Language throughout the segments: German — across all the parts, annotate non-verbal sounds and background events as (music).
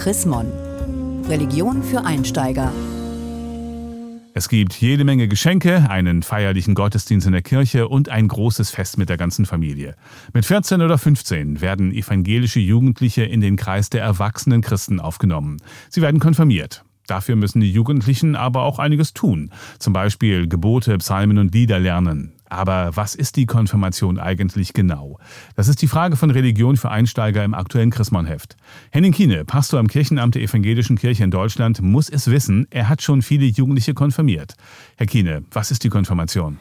Chrismon. Religion für Einsteiger. Es gibt jede Menge Geschenke, einen feierlichen Gottesdienst in der Kirche und ein großes Fest mit der ganzen Familie. Mit 14 oder 15 werden evangelische Jugendliche in den Kreis der erwachsenen Christen aufgenommen. Sie werden konfirmiert. Dafür müssen die Jugendlichen aber auch einiges tun, zum Beispiel Gebote, Psalmen und Lieder lernen. Aber was ist die Konfirmation eigentlich genau? Das ist die Frage von Religion für Einsteiger im aktuellen Chrismon-Heft. Henning Kiene, Pastor am Kirchenamt der Evangelischen Kirche in Deutschland, muss es wissen, er hat schon viele Jugendliche konfirmiert. Herr Kiene, was ist die Konfirmation?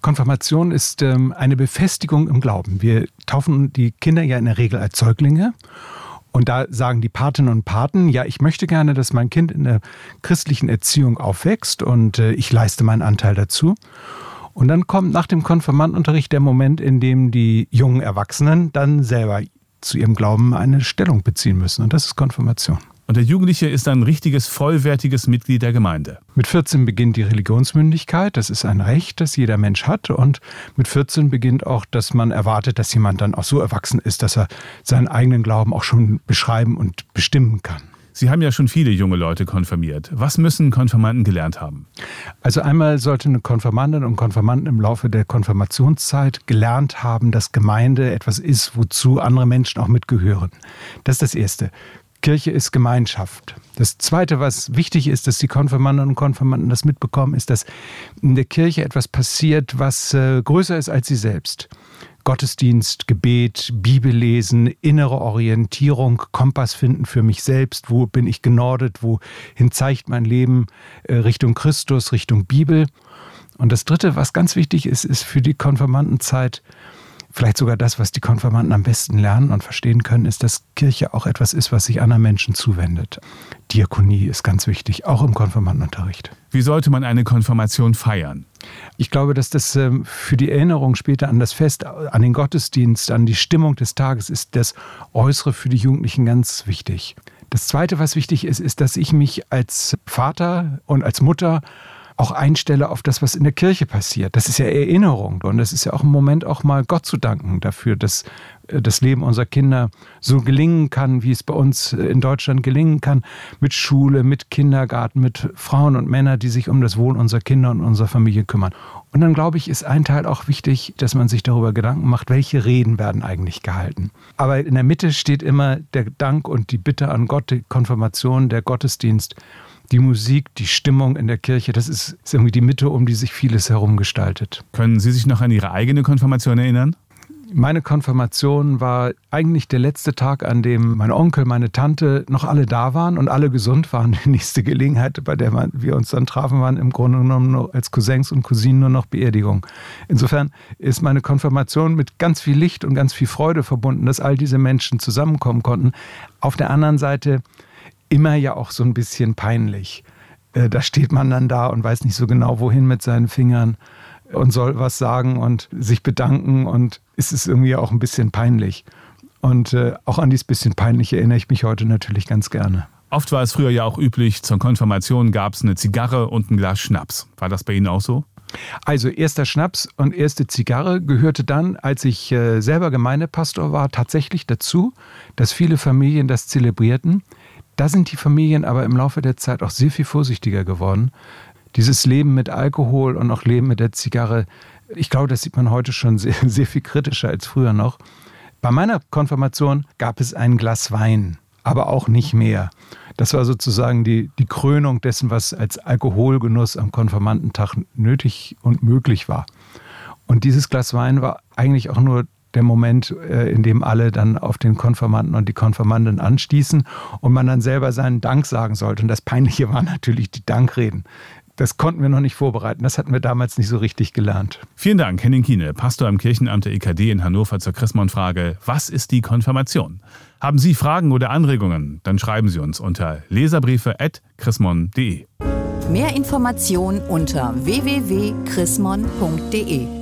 Konfirmation ist ähm, eine Befestigung im Glauben. Wir taufen die Kinder ja in der Regel als Säuglinge. Und da sagen die Patinnen und Paten, ja, ich möchte gerne, dass mein Kind in der christlichen Erziehung aufwächst und äh, ich leiste meinen Anteil dazu. Und dann kommt nach dem Konfirmandenunterricht der Moment, in dem die jungen Erwachsenen dann selber zu ihrem Glauben eine Stellung beziehen müssen. Und das ist Konfirmation. Und der Jugendliche ist ein richtiges, vollwertiges Mitglied der Gemeinde. Mit 14 beginnt die Religionsmündigkeit. Das ist ein Recht, das jeder Mensch hat. Und mit 14 beginnt auch, dass man erwartet, dass jemand dann auch so erwachsen ist, dass er seinen eigenen Glauben auch schon beschreiben und bestimmen kann. Sie haben ja schon viele junge Leute konfirmiert. Was müssen Konfirmanden gelernt haben? Also einmal sollte eine Konfirmandin und Konfirmanden im Laufe der Konfirmationszeit gelernt haben, dass Gemeinde etwas ist, wozu andere Menschen auch mitgehören. Das ist das Erste. Kirche ist Gemeinschaft. Das Zweite, was wichtig ist, dass die Konfirmanden und Konfirmanden das mitbekommen, ist, dass in der Kirche etwas passiert, was äh, größer ist als sie selbst. Gottesdienst, Gebet, Bibellesen, innere Orientierung, Kompass finden für mich selbst, wo bin ich genordet, wohin zeigt mein Leben? Äh, Richtung Christus, Richtung Bibel. Und das Dritte, was ganz wichtig ist, ist für die Konfirmandenzeit, vielleicht sogar das, was die Konfirmanden am besten lernen und verstehen können, ist, dass Kirche auch etwas ist, was sich anderen Menschen zuwendet. Diakonie ist ganz wichtig, auch im Konfirmandenunterricht. Wie sollte man eine Konfirmation feiern? Ich glaube, dass das ähm, für die Erinnerung später an das Fest, an den Gottesdienst, an die Stimmung des Tages ist das Äußere für die Jugendlichen ganz wichtig. Das Zweite, was wichtig ist, ist, dass ich mich als Vater und als Mutter auch einstelle auf das, was in der Kirche passiert. Das ist ja Erinnerung und das ist ja auch ein Moment, auch mal Gott zu danken dafür, dass äh, das Leben unserer Kinder so gelingen kann, wie es bei uns äh, in Deutschland gelingen kann, mit Schule, mit Kindergarten, mit Frauen und Männern, die sich um das Wohl unserer Kinder und unserer Familie kümmern. Und dann glaube ich, ist ein Teil auch wichtig, dass man sich darüber Gedanken macht, welche Reden werden eigentlich gehalten. Aber in der Mitte steht immer der Dank und die Bitte an Gott, die Konfirmation, der Gottesdienst die Musik, die Stimmung in der Kirche, das ist, ist irgendwie die Mitte, um die sich vieles herum gestaltet. Können Sie sich noch an Ihre eigene Konfirmation erinnern? Meine Konfirmation war eigentlich der letzte Tag, an dem mein Onkel, meine Tante noch alle da waren und alle gesund waren. (laughs) Die nächste Gelegenheit, bei der wir uns dann trafen, waren im Grunde genommen nur als Cousins und Cousinen nur noch Beerdigung. Insofern ist meine Konfirmation mit ganz viel Licht und ganz viel Freude verbunden, dass all diese Menschen zusammenkommen konnten. Auf der anderen Seite immer ja auch so ein bisschen peinlich. Äh, da steht man dann da und weiß nicht so genau, wohin mit seinen Fingern und soll was sagen und sich bedanken und es ist irgendwie auch ein bisschen peinlich. Und äh, auch an dieses bisschen peinlich erinnere ich mich heute natürlich ganz gerne. Oft war es früher ja auch üblich, zur Konfirmation gab es eine Zigarre und ein Glas Schnaps. War das bei Ihnen auch so? Also erster Schnaps und erste Zigarre gehörte dann, als ich äh, selber Gemeindepastor war, tatsächlich dazu, dass viele Familien das zelebrierten. Da sind die Familien aber im Laufe der Zeit auch sehr viel vorsichtiger geworden. Dieses Leben mit Alkohol und auch Leben mit der Zigarre, ich glaube, das sieht man heute schon sehr, (laughs) sehr viel kritischer als früher noch. Bei meiner Konfirmation gab es ein Glas Wein, aber auch nicht mehr. Das war sozusagen die, die Krönung dessen, was als Alkoholgenuss am Konfirmandentag nötig und möglich war. Und dieses Glas Wein war eigentlich auch nur der Moment, äh, in dem alle dann auf den Konfirmanden und die Konfirmanden anstießen und man dann selber seinen Dank sagen sollte. Und das Peinliche waren natürlich die Dankreden. Das konnten wir noch nicht vorbereiten. Das hatten wir damals nicht so richtig gelernt. Vielen Dank, Henning Kiene, Pastor im Kirchenamt der EKD in Hannover zur Chrismon-Frage: Was ist die Konfirmation? Haben Sie Fragen oder Anregungen? Dann schreiben Sie uns unter leserbriefe.chrismon.de. Mehr Informationen unter www.chrismon.de